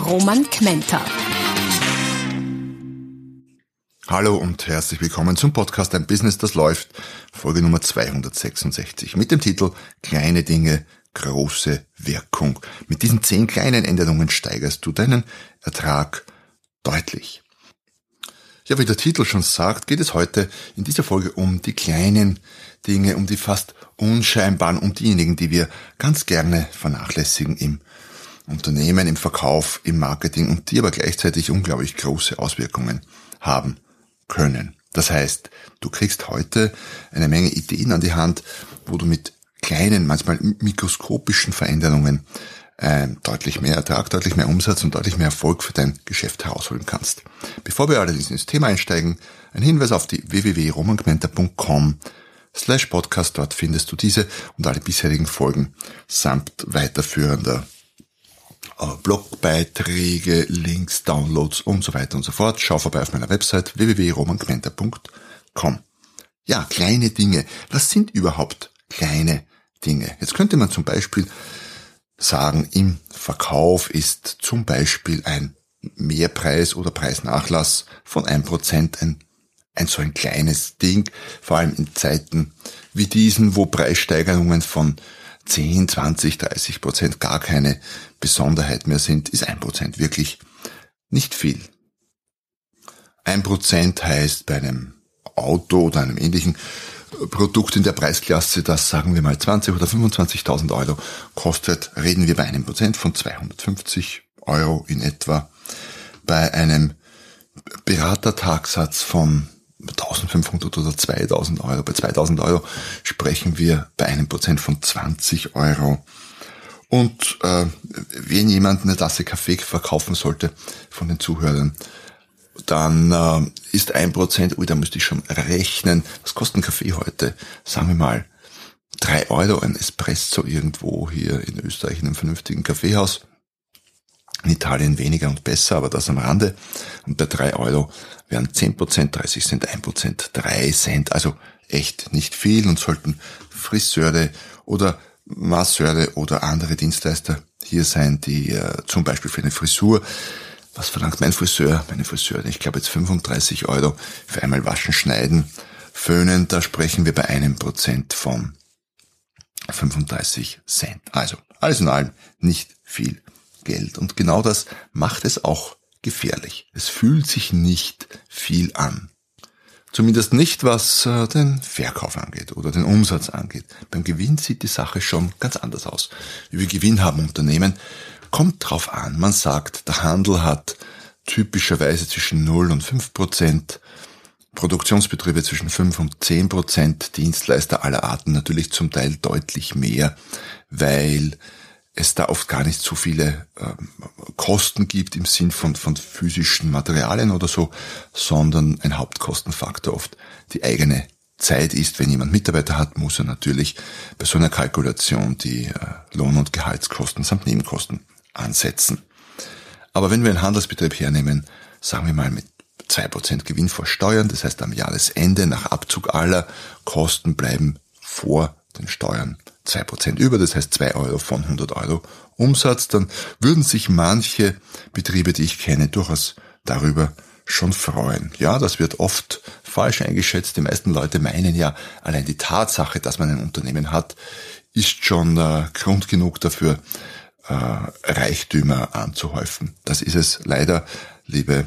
Roman Kmenter. Hallo und herzlich willkommen zum Podcast Ein Business, das läuft, Folge Nummer 266 mit dem Titel Kleine Dinge, große Wirkung. Mit diesen zehn kleinen Änderungen steigerst du deinen Ertrag deutlich. Ja, wie der Titel schon sagt, geht es heute in dieser Folge um die kleinen Dinge, um die fast unscheinbaren, um diejenigen, die wir ganz gerne vernachlässigen im Unternehmen, im Verkauf, im Marketing und die aber gleichzeitig unglaublich große Auswirkungen haben können. Das heißt, du kriegst heute eine Menge Ideen an die Hand, wo du mit kleinen, manchmal mikroskopischen Veränderungen äh, deutlich mehr Ertrag, deutlich mehr Umsatz und deutlich mehr Erfolg für dein Geschäft herausholen kannst. Bevor wir allerdings ins Thema einsteigen, ein Hinweis auf die www.romangmenta.com slash podcast. Dort findest du diese und alle bisherigen Folgen samt weiterführender Blogbeiträge, Links, Downloads und so weiter und so fort. Schau vorbei auf meiner Website www.romangmenta.com. Ja, kleine Dinge. Was sind überhaupt kleine Dinge? Jetzt könnte man zum Beispiel sagen, im Verkauf ist zum Beispiel ein Mehrpreis oder Preisnachlass von ein Prozent ein, ein so ein kleines Ding, vor allem in Zeiten wie diesen, wo Preissteigerungen von 10, 20, 30 Prozent gar keine Besonderheit mehr sind, ist ein Prozent wirklich nicht viel. Ein Prozent heißt bei einem Auto oder einem ähnlichen Produkt in der Preisklasse, das sagen wir mal 20 oder 25.000 Euro kostet, reden wir bei einem Prozent von 250 Euro in etwa. Bei einem Beratertagsatz von 1500 oder 2000 Euro. Bei 2000 Euro sprechen wir bei einem Prozent von 20 Euro. Und äh, wenn jemand eine Tasse Kaffee verkaufen sollte von den Zuhörern, dann äh, ist ein Prozent, ui, da müsste ich schon rechnen, was kostet ein Kaffee heute? Sagen wir mal drei Euro ein Espresso irgendwo hier in Österreich in einem vernünftigen Kaffeehaus. In Italien weniger und besser, aber das am Rande. Und bei drei Euro wären zehn Prozent, 30 Cent, ein Prozent, drei Cent. Also echt nicht viel und sollten Friseure oder Masseure oder andere Dienstleister hier sein, die äh, zum Beispiel für eine Frisur was verlangt mein Friseur? Meine Friseur, ich glaube jetzt 35 Euro für einmal waschen, schneiden, föhnen, da sprechen wir bei einem Prozent von 35 Cent. Also, alles in allem nicht viel Geld. Und genau das macht es auch gefährlich. Es fühlt sich nicht viel an. Zumindest nicht, was äh, den Verkauf angeht oder den Umsatz angeht. Beim Gewinn sieht die Sache schon ganz anders aus. Wie wir Gewinn haben Unternehmen, Kommt drauf an. Man sagt, der Handel hat typischerweise zwischen 0 und 5 Prozent, Produktionsbetriebe zwischen 5 und 10 Prozent, Dienstleister aller Arten natürlich zum Teil deutlich mehr, weil es da oft gar nicht so viele ähm, Kosten gibt im Sinn von, von physischen Materialien oder so, sondern ein Hauptkostenfaktor oft die eigene Zeit ist, wenn jemand Mitarbeiter hat, muss er natürlich bei so einer Kalkulation die äh, Lohn- und Gehaltskosten samt Nebenkosten ansetzen. Aber wenn wir einen Handelsbetrieb hernehmen, sagen wir mal mit 2% Gewinn vor Steuern, das heißt am Jahresende nach Abzug aller Kosten bleiben vor den Steuern 2% über, das heißt 2 Euro von 100 Euro Umsatz, dann würden sich manche Betriebe, die ich kenne, durchaus darüber schon freuen. Ja, das wird oft falsch eingeschätzt. Die meisten Leute meinen ja, allein die Tatsache, dass man ein Unternehmen hat, ist schon äh, Grund genug dafür, äh, Reichtümer anzuhäufen. Das ist es leider, liebe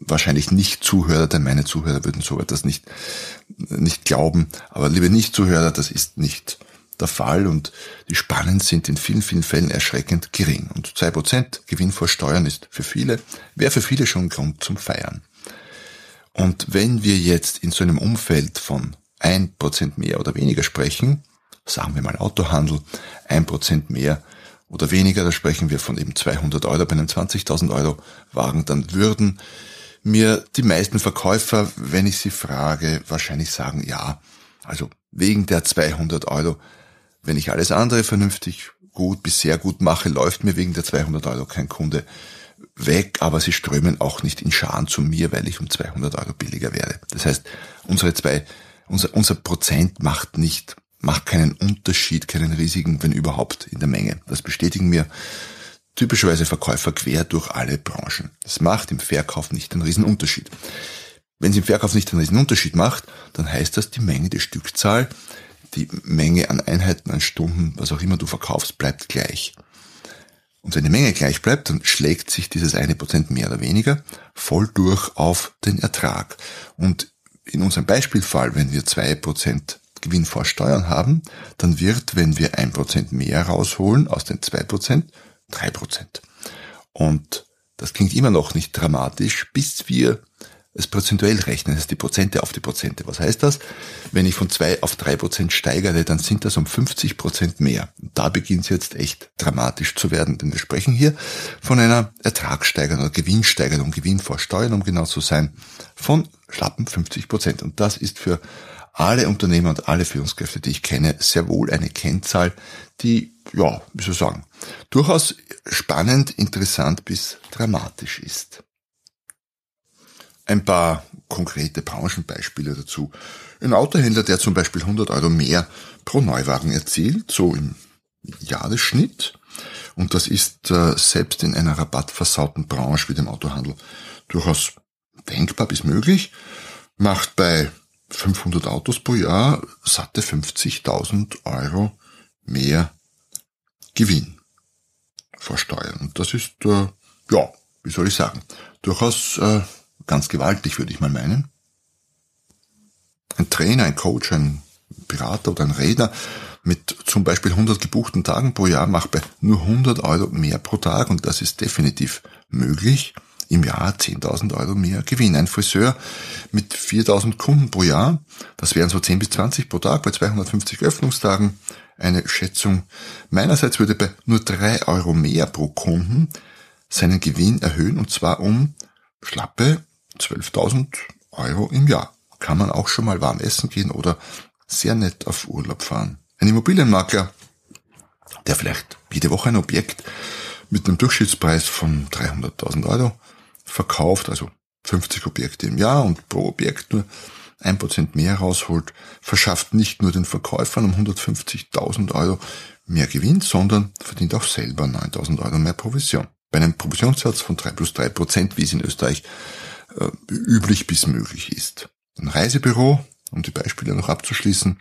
wahrscheinlich nicht Zuhörer, denn meine Zuhörer würden so etwas nicht, nicht glauben. Aber liebe Nicht-Zuhörer, das ist nicht der Fall und die Spannen sind in vielen, vielen Fällen erschreckend gering. Und zwei Prozent Gewinn vor Steuern ist für viele, wäre für viele schon ein Grund zum Feiern. Und wenn wir jetzt in so einem Umfeld von ein Prozent mehr oder weniger sprechen, sagen wir mal Autohandel, ein Prozent mehr oder weniger, da sprechen wir von eben 200 Euro bei einem 20.000 Euro Wagen, dann würden mir die meisten Verkäufer, wenn ich sie frage, wahrscheinlich sagen, ja, also wegen der 200 Euro, wenn ich alles andere vernünftig gut bis sehr gut mache, läuft mir wegen der 200 Euro kein Kunde weg, aber sie strömen auch nicht in Scharen zu mir, weil ich um 200 Euro billiger werde. Das heißt, unsere zwei, unser, unser Prozent macht nicht, macht keinen Unterschied, keinen riesigen, wenn überhaupt, in der Menge. Das bestätigen mir typischerweise Verkäufer quer durch alle Branchen. Das macht im Verkauf nicht einen riesen Unterschied. Wenn es im Verkauf nicht einen riesen Unterschied macht, dann heißt das, die Menge, die Stückzahl, die Menge an Einheiten, an Stunden, was auch immer du verkaufst, bleibt gleich. Und wenn die Menge gleich bleibt, dann schlägt sich dieses eine Prozent mehr oder weniger voll durch auf den Ertrag. Und in unserem Beispielfall, wenn wir zwei Prozent Gewinn vor Steuern haben, dann wird, wenn wir ein Prozent mehr rausholen aus den zwei Prozent, drei Prozent. Und das klingt immer noch nicht dramatisch, bis wir es prozentuell rechnen, das heißt die Prozente auf die Prozente. Was heißt das? Wenn ich von zwei auf drei Prozent steigere, dann sind das um 50 Prozent mehr. Und da beginnt es jetzt echt dramatisch zu werden, denn wir sprechen hier von einer Ertragssteigerung oder Gewinnsteigerung, Gewinn vor Steuern, um genau zu sein, von schlappen 50 Prozent. Und das ist für alle Unternehmer und alle Führungskräfte, die ich kenne, sehr wohl eine Kennzahl, die, ja, wie soll ich sagen, durchaus spannend, interessant bis dramatisch ist. Ein paar konkrete Branchenbeispiele dazu. Ein Autohändler, der zum Beispiel 100 Euro mehr pro Neuwagen erzielt, so im Jahresschnitt, und das ist äh, selbst in einer rabattversauten Branche wie dem Autohandel durchaus denkbar bis möglich, macht bei 500 Autos pro Jahr satte 50.000 Euro mehr Gewinn vor Steuern. Und das ist, äh, ja, wie soll ich sagen, durchaus äh, Ganz gewaltig, würde ich mal meinen. Ein Trainer, ein Coach, ein Berater oder ein Redner mit zum Beispiel 100 gebuchten Tagen pro Jahr macht bei nur 100 Euro mehr pro Tag und das ist definitiv möglich. Im Jahr 10.000 Euro mehr Gewinn. Ein Friseur mit 4.000 Kunden pro Jahr, das wären so 10 bis 20 pro Tag bei 250 Öffnungstagen. Eine Schätzung meinerseits würde bei nur 3 Euro mehr pro Kunden seinen Gewinn erhöhen und zwar um schlappe 12.000 Euro im Jahr. Kann man auch schon mal warm essen gehen oder sehr nett auf Urlaub fahren. Ein Immobilienmakler, der vielleicht jede Woche ein Objekt mit einem Durchschnittspreis von 300.000 Euro verkauft, also 50 Objekte im Jahr und pro Objekt nur ein Prozent mehr rausholt, verschafft nicht nur den Verkäufern um 150.000 Euro mehr Gewinn, sondern verdient auch selber 9.000 Euro mehr Provision. Bei einem Provisionssatz von 3 plus 3 Prozent, wie es in Österreich äh, üblich bis möglich ist. Ein Reisebüro, um die Beispiele noch abzuschließen,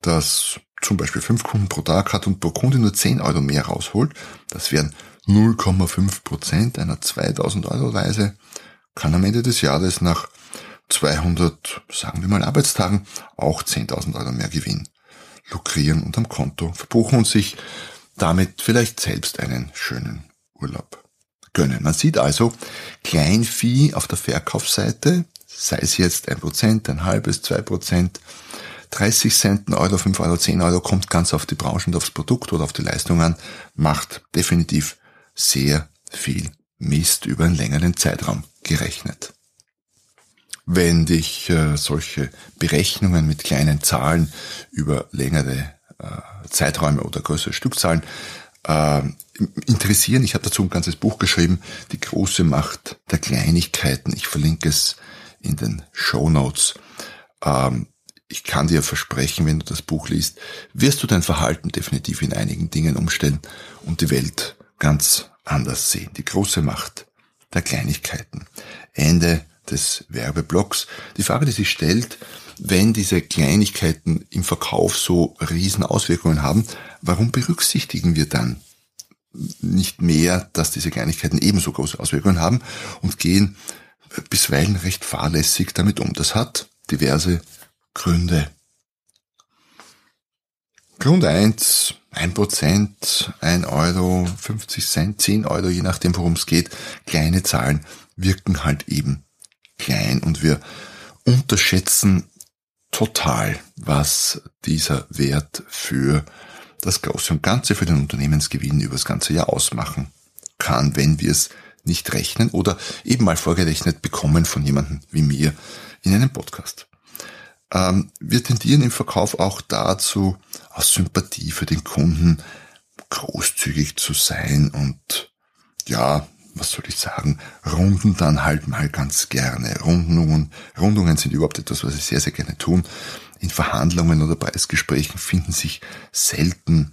das zum Beispiel fünf Kunden pro Tag hat und pro Kunde nur 10 Euro mehr rausholt, das wären 0,5 Prozent einer 2000 Euro Reise, kann am Ende des Jahres nach 200, sagen wir mal, Arbeitstagen auch 10.000 Euro mehr Gewinn lukrieren und am Konto verbuchen und sich damit vielleicht selbst einen schönen Urlaub gönnen. Man sieht also Kleinvieh auf der Verkaufsseite, sei es jetzt ein Prozent, ein halbes, zwei Prozent, 30 Cent, ein Euro, 5 Euro, 10 Euro, kommt ganz auf die Branche und aufs Produkt oder auf die Leistung an, macht definitiv sehr viel Mist über einen längeren Zeitraum gerechnet. Wenn dich äh, solche Berechnungen mit kleinen Zahlen über längere äh, Zeiträume oder größere Stückzahlen äh, interessieren. Ich habe dazu ein ganzes Buch geschrieben, Die große Macht der Kleinigkeiten. Ich verlinke es in den Show Notes. Ähm, ich kann dir versprechen, wenn du das Buch liest, wirst du dein Verhalten definitiv in einigen Dingen umstellen und die Welt ganz anders sehen. Die große Macht der Kleinigkeiten. Ende des Werbeblocks. Die Frage, die sich stellt, wenn diese Kleinigkeiten im Verkauf so riesen Auswirkungen haben, warum berücksichtigen wir dann nicht mehr, dass diese Kleinigkeiten ebenso große Auswirkungen haben und gehen bisweilen recht fahrlässig damit um. Das hat diverse Gründe. Grund eins: ein Prozent, ein Euro, 50 Cent, 10 Euro, je nachdem worum es geht. Kleine Zahlen wirken halt eben klein und wir unterschätzen total, was dieser Wert für das große und Ganze für den Unternehmensgewinn über das ganze Jahr ausmachen kann, wenn wir es nicht rechnen oder eben mal vorgerechnet bekommen von jemandem wie mir in einem Podcast. Ähm, wir tendieren im Verkauf auch dazu, aus Sympathie für den Kunden großzügig zu sein und ja, was soll ich sagen, runden dann halt mal ganz gerne. Rundungen, Rundungen sind überhaupt etwas, was ich sehr, sehr gerne tun. In Verhandlungen oder Preisgesprächen finden sich selten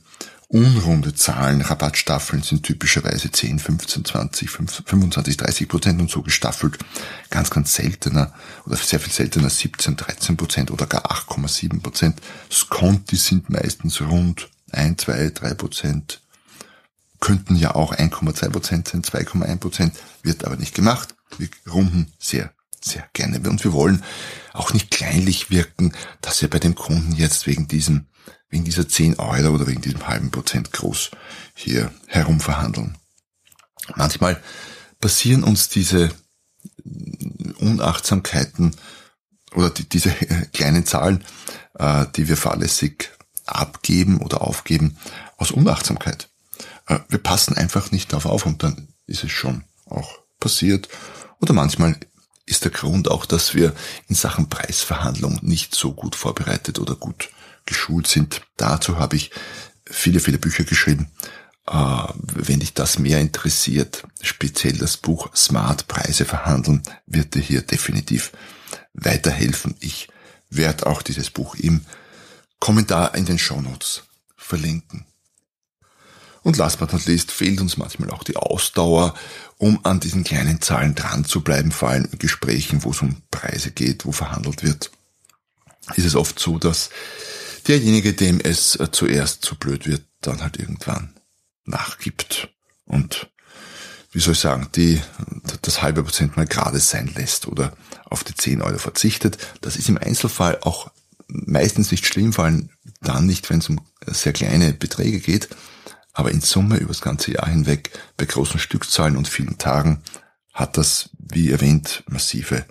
unrunde Zahlen. Rabattstaffeln sind typischerweise 10, 15, 20, 25, 30 Prozent und so gestaffelt. Ganz, ganz seltener oder sehr viel seltener 17, 13 Prozent oder gar 8,7 Prozent. Sconti sind meistens rund 1, 2, 3 Prozent könnten ja auch 1,2 Prozent sein, 2,1 Prozent, wird aber nicht gemacht. Wir runden sehr, sehr gerne. Und wir wollen auch nicht kleinlich wirken, dass wir bei dem Kunden jetzt wegen diesem, wegen dieser 10 Euro oder wegen diesem halben Prozent groß hier herumverhandeln. Manchmal passieren uns diese Unachtsamkeiten oder die, diese kleinen Zahlen, äh, die wir fahrlässig abgeben oder aufgeben, aus Unachtsamkeit. Äh, wir passen einfach nicht darauf auf und dann ist es schon auch passiert. Oder manchmal ist der Grund auch, dass wir in Sachen Preisverhandlung nicht so gut vorbereitet oder gut geschult sind. Dazu habe ich viele, viele Bücher geschrieben. Äh, wenn dich das mehr interessiert, speziell das Buch Smart Preise verhandeln, wird dir hier definitiv weiterhelfen. Ich werde auch dieses Buch im Kommentar in den Show Notes verlinken. Und last but not least fehlt uns manchmal auch die Ausdauer, um an diesen kleinen Zahlen dran zu bleiben, vor allem in Gesprächen, wo es um Preise geht, wo verhandelt wird. Ist es oft so, dass derjenige, dem es äh, zuerst zu blöd wird, dann halt irgendwann nachgibt und wie soll ich sagen, die, das halbe Prozent mal gerade sein lässt oder auf die 10 Euro verzichtet. Das ist im Einzelfall auch meistens nicht schlimm, vor allem dann nicht, wenn es um sehr kleine Beträge geht. Aber in Summe über das ganze Jahr hinweg bei großen Stückzahlen und vielen Tagen hat das, wie erwähnt, massive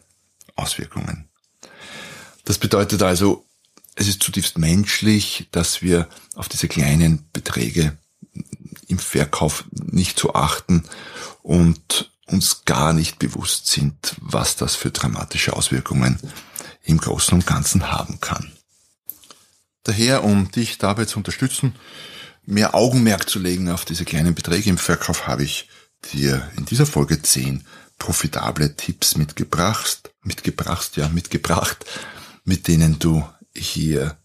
Auswirkungen. Das bedeutet also, es ist zutiefst menschlich, dass wir auf diese kleinen Beträge im Verkauf nicht zu achten und uns gar nicht bewusst sind, was das für dramatische Auswirkungen im Großen und Ganzen haben kann. Daher, um dich dabei zu unterstützen, mehr Augenmerk zu legen auf diese kleinen Beträge im Verkauf, habe ich dir in dieser Folge zehn profitable Tipps mitgebracht, mitgebracht, ja, mitgebracht, mit denen du hier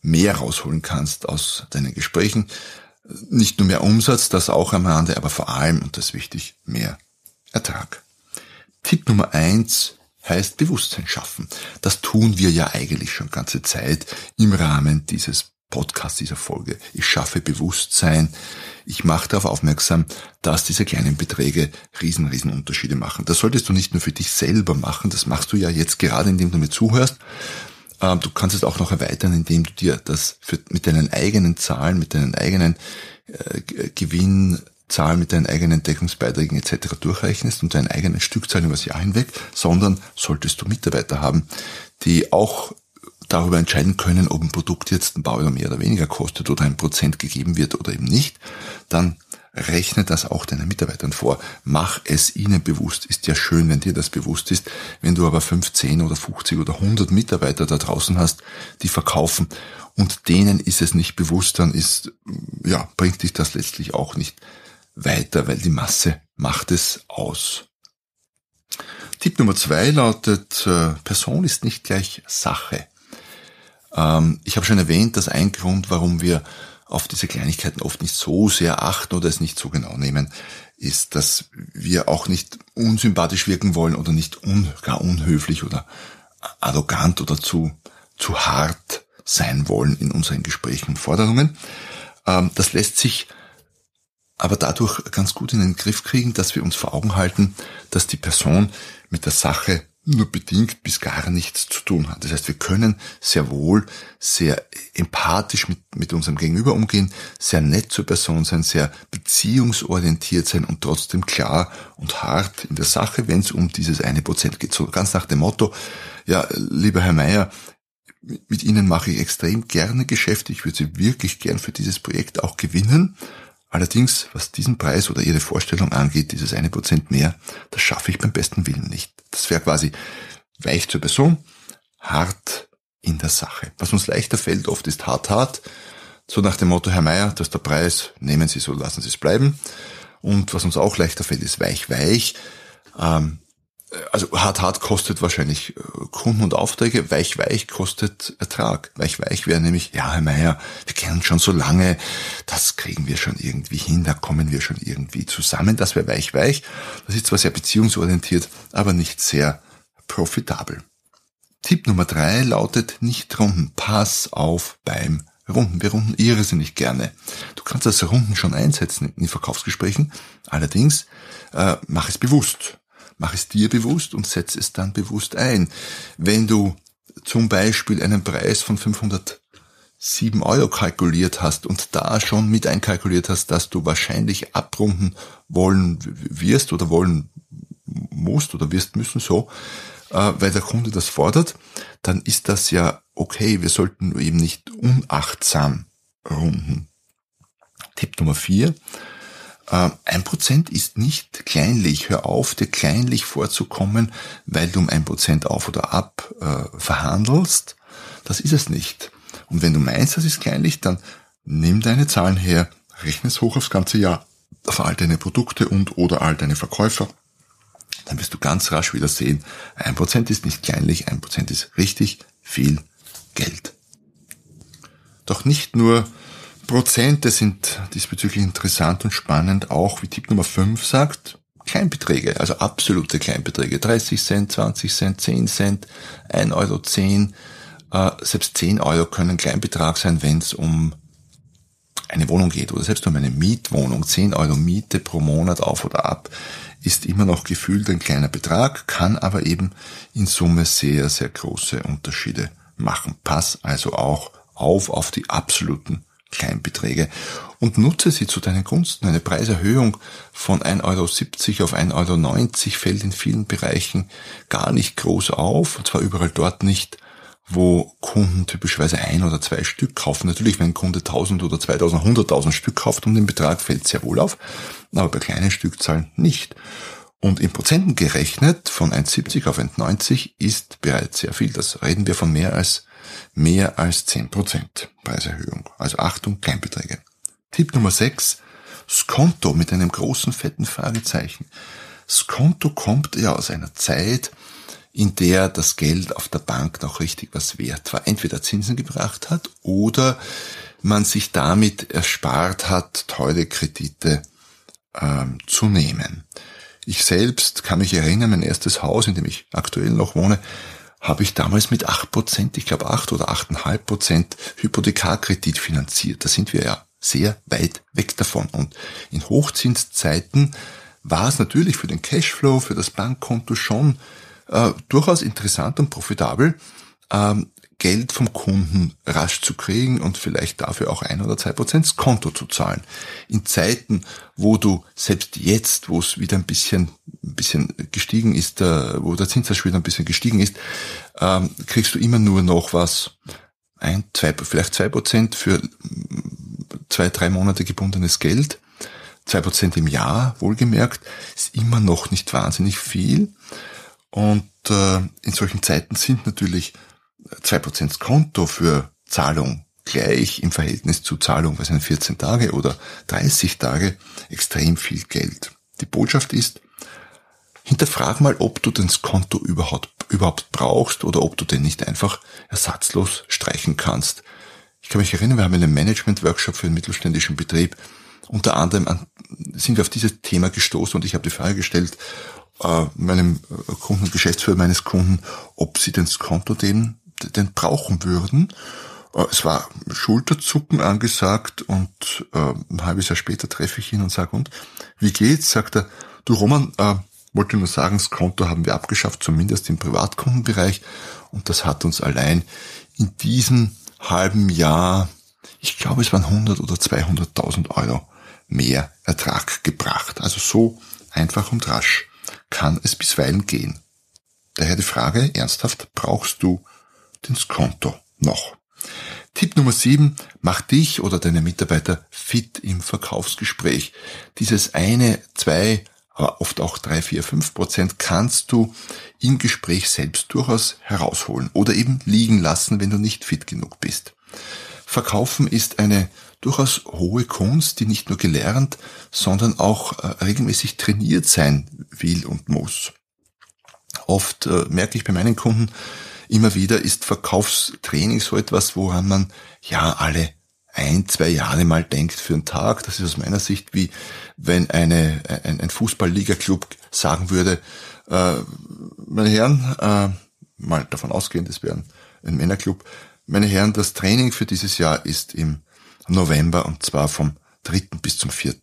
mehr rausholen kannst aus deinen Gesprächen. Nicht nur mehr Umsatz, das auch am Rande, aber vor allem, und das ist wichtig, mehr Ertrag. Tipp Nummer eins heißt Bewusstsein schaffen. Das tun wir ja eigentlich schon ganze Zeit im Rahmen dieses Podcast, dieser Folge. Ich schaffe Bewusstsein. Ich mache darauf aufmerksam, dass diese kleinen Beträge riesen, riesen Unterschiede machen. Das solltest du nicht nur für dich selber machen. Das machst du ja jetzt gerade, indem du mir zuhörst. Ähm, du kannst es auch noch erweitern, indem du dir das für, mit deinen eigenen Zahlen, mit deinen eigenen äh, Gewinnzahlen, mit deinen eigenen Deckungsbeiträgen etc. durchrechnest und deinen eigenen Stückzahlen übers Jahr hinweg, sondern solltest du Mitarbeiter haben, die auch darüber entscheiden können, ob ein Produkt jetzt ein Baujahr mehr oder weniger kostet oder ein Prozent gegeben wird oder eben nicht, dann rechne das auch deinen Mitarbeitern vor. Mach es ihnen bewusst. Ist ja schön, wenn dir das bewusst ist. Wenn du aber 15 oder 50 oder 100 Mitarbeiter da draußen hast, die verkaufen und denen ist es nicht bewusst, dann ist, ja, bringt dich das letztlich auch nicht weiter, weil die Masse macht es aus. Tipp Nummer zwei lautet, äh, Person ist nicht gleich Sache. Ähm, ich habe schon erwähnt, dass ein Grund, warum wir auf diese Kleinigkeiten oft nicht so sehr achten oder es nicht so genau nehmen, ist, dass wir auch nicht unsympathisch wirken wollen oder nicht un, gar unhöflich oder arrogant oder zu, zu hart sein wollen in unseren Gesprächen und Forderungen. Ähm, das lässt sich aber dadurch ganz gut in den Griff kriegen, dass wir uns vor Augen halten, dass die Person mit der Sache nur bedingt bis gar nichts zu tun hat. Das heißt, wir können sehr wohl sehr empathisch mit, mit unserem Gegenüber umgehen, sehr nett zur Person sein, sehr beziehungsorientiert sein und trotzdem klar und hart in der Sache, wenn es um dieses eine Prozent geht. So ganz nach dem Motto, ja, lieber Herr Meier, mit ihnen mache ich extrem gerne Geschäfte. Ich würde sie wirklich gern für dieses Projekt auch gewinnen. Allerdings, was diesen Preis oder Ihre Vorstellung angeht, dieses eine Prozent mehr, das schaffe ich beim besten Willen nicht. Das wäre quasi weich zur Person, hart in der Sache. Was uns leichter fällt oft ist hart hart. So nach dem Motto, Herr Meier, das ist der Preis, nehmen Sie so, lassen Sie es bleiben. Und was uns auch leichter fällt, ist weich weich. Ähm, also hart hart kostet wahrscheinlich äh, Kunden und Aufträge, weich weich kostet Ertrag. Weich weich wäre nämlich, ja Herr Meier, wir kennen schon so lange, das kriegen wir schon irgendwie hin, da kommen wir schon irgendwie zusammen, das wäre weich weich. Das ist zwar sehr beziehungsorientiert, aber nicht sehr profitabel. Tipp Nummer drei lautet nicht runden. Pass auf beim Runden. Wir runden irrsinnig gerne. Du kannst das Runden schon einsetzen in Verkaufsgesprächen. Allerdings äh, mach es bewusst. Mach es dir bewusst und setz es dann bewusst ein. Wenn du zum Beispiel einen Preis von 507 Euro kalkuliert hast und da schon mit einkalkuliert hast, dass du wahrscheinlich abrunden wollen wirst oder wollen musst oder wirst müssen so, äh, weil der Kunde das fordert, dann ist das ja okay. Wir sollten eben nicht unachtsam runden. Tipp Nummer vier ein Prozent ist nicht kleinlich. Hör auf, dir kleinlich vorzukommen, weil du um ein Prozent auf oder ab äh, verhandelst. Das ist es nicht. Und wenn du meinst, das ist kleinlich, dann nimm deine Zahlen her, rechne es hoch aufs ganze Jahr, auf all deine Produkte und oder all deine Verkäufer. Dann wirst du ganz rasch wieder sehen, ein Prozent ist nicht kleinlich, ein Prozent ist richtig viel Geld. Doch nicht nur Prozente sind diesbezüglich interessant und spannend, auch wie Tipp Nummer 5 sagt, Kleinbeträge, also absolute Kleinbeträge, 30 Cent, 20 Cent, 10 Cent, 1 Euro 10, äh, selbst 10 Euro können Kleinbetrag sein, wenn es um eine Wohnung geht oder selbst um eine Mietwohnung, 10 Euro Miete pro Monat auf oder ab, ist immer noch gefühlt ein kleiner Betrag, kann aber eben in Summe sehr, sehr große Unterschiede machen. Pass also auch auf auf die absoluten Kleinbeträge und nutze sie zu deinen Gunsten. Eine Preiserhöhung von 1,70 Euro auf 1,90 Euro fällt in vielen Bereichen gar nicht groß auf, und zwar überall dort nicht, wo Kunden typischerweise ein oder zwei Stück kaufen. Natürlich, wenn ein Kunde 1000 oder 2000, 100.000 Stück kauft um den Betrag, fällt sehr wohl auf, aber bei kleinen Stückzahlen nicht. Und in Prozenten gerechnet von 1,70 auf 1,90 ist bereits sehr viel. Das reden wir von mehr als mehr als 10% Preiserhöhung. Also Achtung, Kleinbeträge. Tipp Nummer 6, Skonto mit einem großen fetten Fragezeichen. Skonto kommt ja aus einer Zeit, in der das Geld auf der Bank noch richtig was wert war. Entweder Zinsen gebracht hat oder man sich damit erspart hat, teure Kredite ähm, zu nehmen. Ich selbst kann mich erinnern, mein erstes Haus, in dem ich aktuell noch wohne, habe ich damals mit acht Prozent, ich glaube acht oder achteinhalb Prozent Hypothekarkredit finanziert. Da sind wir ja sehr weit weg davon. Und in Hochzinszeiten war es natürlich für den Cashflow, für das Bankkonto schon äh, durchaus interessant und profitabel, ähm, Geld vom Kunden rasch zu kriegen und vielleicht dafür auch ein oder zwei Prozent Konto zu zahlen. In Zeiten, wo du selbst jetzt, wo es wieder ein bisschen, ein bisschen gestiegen ist, äh, wo der Zinssatz wieder ein bisschen gestiegen ist, ähm, kriegst du immer nur noch was, ein, zwei, vielleicht zwei Prozent für zwei, drei Monate gebundenes Geld. Zwei Prozent im Jahr, wohlgemerkt, ist immer noch nicht wahnsinnig viel. Und äh, in solchen Zeiten sind natürlich 2% Konto für Zahlung gleich im Verhältnis zu Zahlung, was sind 14 Tage oder 30 Tage, extrem viel Geld. Die Botschaft ist, hinterfrag mal, ob du das Konto überhaupt, überhaupt brauchst oder ob du den nicht einfach ersatzlos streichen kannst. Ich kann mich erinnern, wir haben einen Management-Workshop für einen mittelständischen Betrieb. Unter anderem sind wir auf dieses Thema gestoßen und ich habe die Frage gestellt, äh, meinem Kunden, Geschäftsführer meines Kunden, ob sie das Konto dem denn brauchen würden. Äh, es war Schulterzucken angesagt und äh, ein halbes Jahr später treffe ich ihn und sage, und wie geht's? Sagt er, du Roman, äh, wollte nur sagen, das Konto haben wir abgeschafft, zumindest im Privatkundenbereich. Und das hat uns allein in diesem halben Jahr, ich glaube es waren 100 oder 200.000 Euro mehr Ertrag gebracht. Also so einfach und rasch kann es bisweilen gehen. Daher die Frage, ernsthaft, brauchst du ins Konto. noch. Tipp Nummer sieben: Mach dich oder deine Mitarbeiter fit im Verkaufsgespräch. Dieses eine, zwei, aber oft auch drei, vier, fünf Prozent kannst du im Gespräch selbst durchaus herausholen oder eben liegen lassen, wenn du nicht fit genug bist. Verkaufen ist eine durchaus hohe Kunst, die nicht nur gelernt, sondern auch äh, regelmäßig trainiert sein will und muss. Oft äh, merke ich bei meinen Kunden immer wieder, ist Verkaufstraining so etwas, woran man ja alle ein, zwei Jahre mal denkt für einen Tag. Das ist aus meiner Sicht wie wenn eine, ein, ein Fußball-Liga-Club sagen würde, äh, meine Herren, äh, mal davon ausgehend, es wäre ein Männerclub, meine Herren, das Training für dieses Jahr ist im November und zwar vom 3. bis zum 4.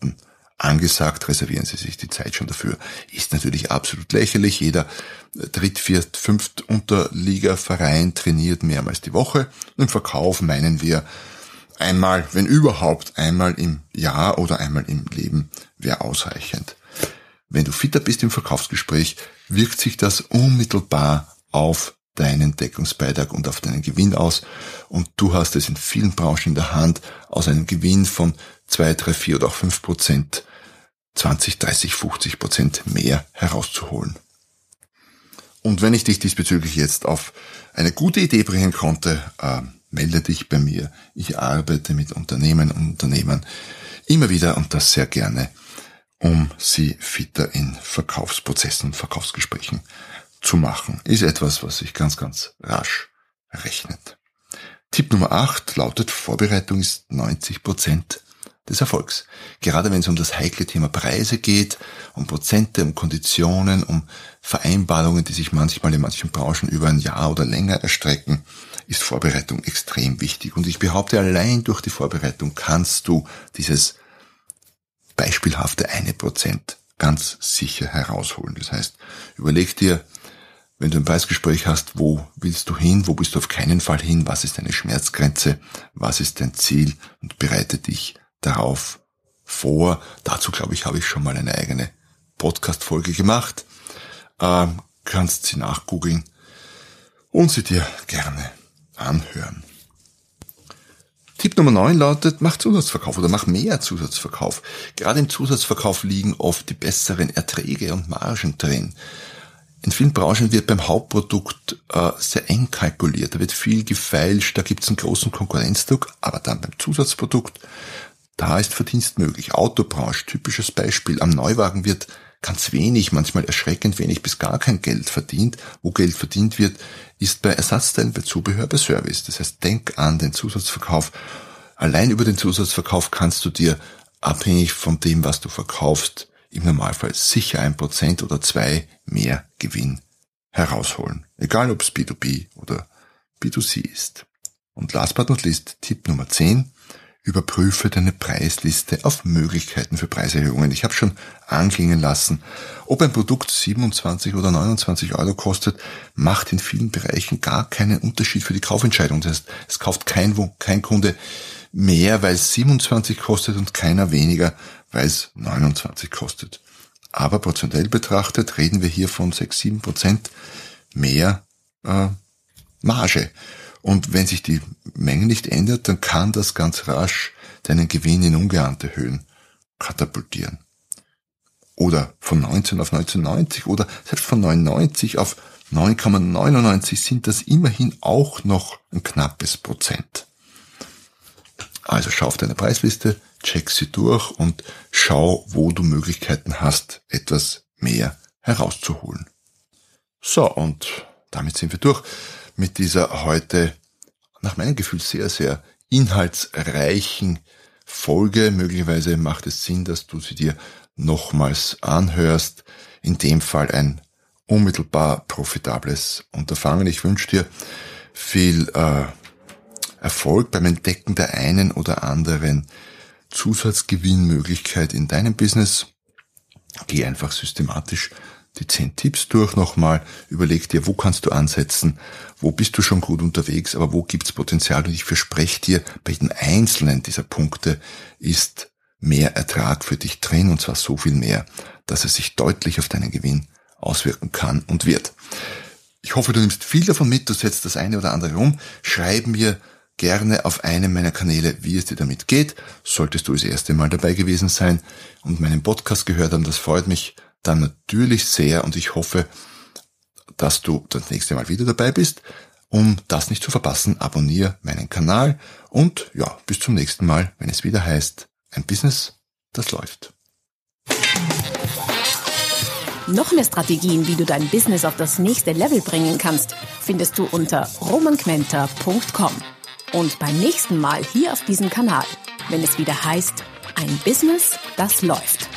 angesagt. Reservieren Sie sich die Zeit schon dafür. Ist natürlich absolut lächerlich. Jeder Dritt-, Viert-, Fünft Unterliga-Verein trainiert mehrmals die Woche. Im Verkauf meinen wir einmal, wenn überhaupt, einmal im Jahr oder einmal im Leben wäre ausreichend. Wenn du fitter bist im Verkaufsgespräch, wirkt sich das unmittelbar auf deinen Deckungsbeitrag und auf deinen Gewinn aus. Und du hast es in vielen Branchen in der Hand, aus einem Gewinn von zwei, drei, vier oder auch fünf Prozent 20, 30, 50 Prozent mehr herauszuholen. Und wenn ich dich diesbezüglich jetzt auf eine gute Idee bringen konnte, äh, melde dich bei mir. Ich arbeite mit Unternehmen und Unternehmern immer wieder und das sehr gerne, um sie fitter in Verkaufsprozessen und Verkaufsgesprächen zu machen, ist etwas, was sich ganz, ganz rasch rechnet. Tipp Nummer 8 lautet, Vorbereitung ist 90 Prozent des Erfolgs. Gerade wenn es um das heikle Thema Preise geht, um Prozente, um Konditionen, um Vereinbarungen, die sich manchmal in manchen Branchen über ein Jahr oder länger erstrecken, ist Vorbereitung extrem wichtig. Und ich behaupte, allein durch die Vorbereitung kannst du dieses beispielhafte eine Prozent ganz sicher herausholen. Das heißt, überleg dir, wenn du ein Preisgespräch hast, wo willst du hin, wo bist du auf keinen Fall hin, was ist deine Schmerzgrenze, was ist dein Ziel und bereite dich darauf vor. Dazu glaube ich, habe ich schon mal eine eigene Podcast-Folge gemacht. Ähm, kannst sie nachgoogeln und sie dir gerne anhören. Tipp Nummer 9 lautet, mach Zusatzverkauf oder mach mehr Zusatzverkauf. Gerade im Zusatzverkauf liegen oft die besseren Erträge und Margen drin. In vielen Branchen wird beim Hauptprodukt äh, sehr eng kalkuliert, da wird viel gefeilscht, da gibt es einen großen Konkurrenzdruck, aber dann beim Zusatzprodukt, da ist Verdienst möglich. Autobranche, typisches Beispiel, am Neuwagen wird ganz wenig, manchmal erschreckend wenig bis gar kein Geld verdient. Wo Geld verdient wird, ist bei Ersatzteilen, bei Zubehör, bei Service. Das heißt, denk an den Zusatzverkauf. Allein über den Zusatzverkauf kannst du dir, abhängig von dem, was du verkaufst, im Normalfall sicher ein Prozent oder zwei mehr Gewinn herausholen. Egal ob es B2B oder B2C ist. Und last but not least, Tipp Nummer 10. Überprüfe deine Preisliste auf Möglichkeiten für Preiserhöhungen. Ich habe schon anklingen lassen, ob ein Produkt 27 oder 29 Euro kostet, macht in vielen Bereichen gar keinen Unterschied für die Kaufentscheidung. Das heißt, es kauft kein, kein Kunde mehr, weil es 27 kostet und keiner weniger, weil es 29 kostet. Aber prozentuell betrachtet reden wir hier von 6, 7 Prozent mehr äh, Marge. Und wenn sich die Menge nicht ändert, dann kann das ganz rasch deinen Gewinn in ungeahnte Höhen katapultieren. Oder von 19 auf 1990 oder selbst von 99 auf 9,99 sind das immerhin auch noch ein knappes Prozent. Also schau auf deine Preisliste, check sie durch und schau, wo du Möglichkeiten hast, etwas mehr herauszuholen. So, und damit sind wir durch mit dieser heute, nach meinem Gefühl, sehr, sehr inhaltsreichen Folge. Möglicherweise macht es Sinn, dass du sie dir nochmals anhörst. In dem Fall ein unmittelbar profitables Unterfangen. Ich wünsche dir viel äh, Erfolg beim Entdecken der einen oder anderen Zusatzgewinnmöglichkeit in deinem Business. Geh einfach systematisch die zehn Tipps durch nochmal, überleg dir, wo kannst du ansetzen, wo bist du schon gut unterwegs, aber wo gibt's Potenzial und ich verspreche dir, bei jedem einzelnen dieser Punkte ist mehr Ertrag für dich drin und zwar so viel mehr, dass es sich deutlich auf deinen Gewinn auswirken kann und wird. Ich hoffe, du nimmst viel davon mit, du setzt das eine oder andere um. Schreib mir gerne auf einem meiner Kanäle, wie es dir damit geht. Solltest du das erste Mal dabei gewesen sein und meinen Podcast gehört haben, das freut mich dann natürlich sehr und ich hoffe, dass du das nächste Mal wieder dabei bist. Um das nicht zu verpassen, abonniere meinen Kanal und ja, bis zum nächsten Mal, wenn es wieder heißt, ein Business, das läuft. Noch mehr Strategien, wie du dein Business auf das nächste Level bringen kannst, findest du unter romanquenter.com. Und beim nächsten Mal hier auf diesem Kanal, wenn es wieder heißt, ein Business, das läuft.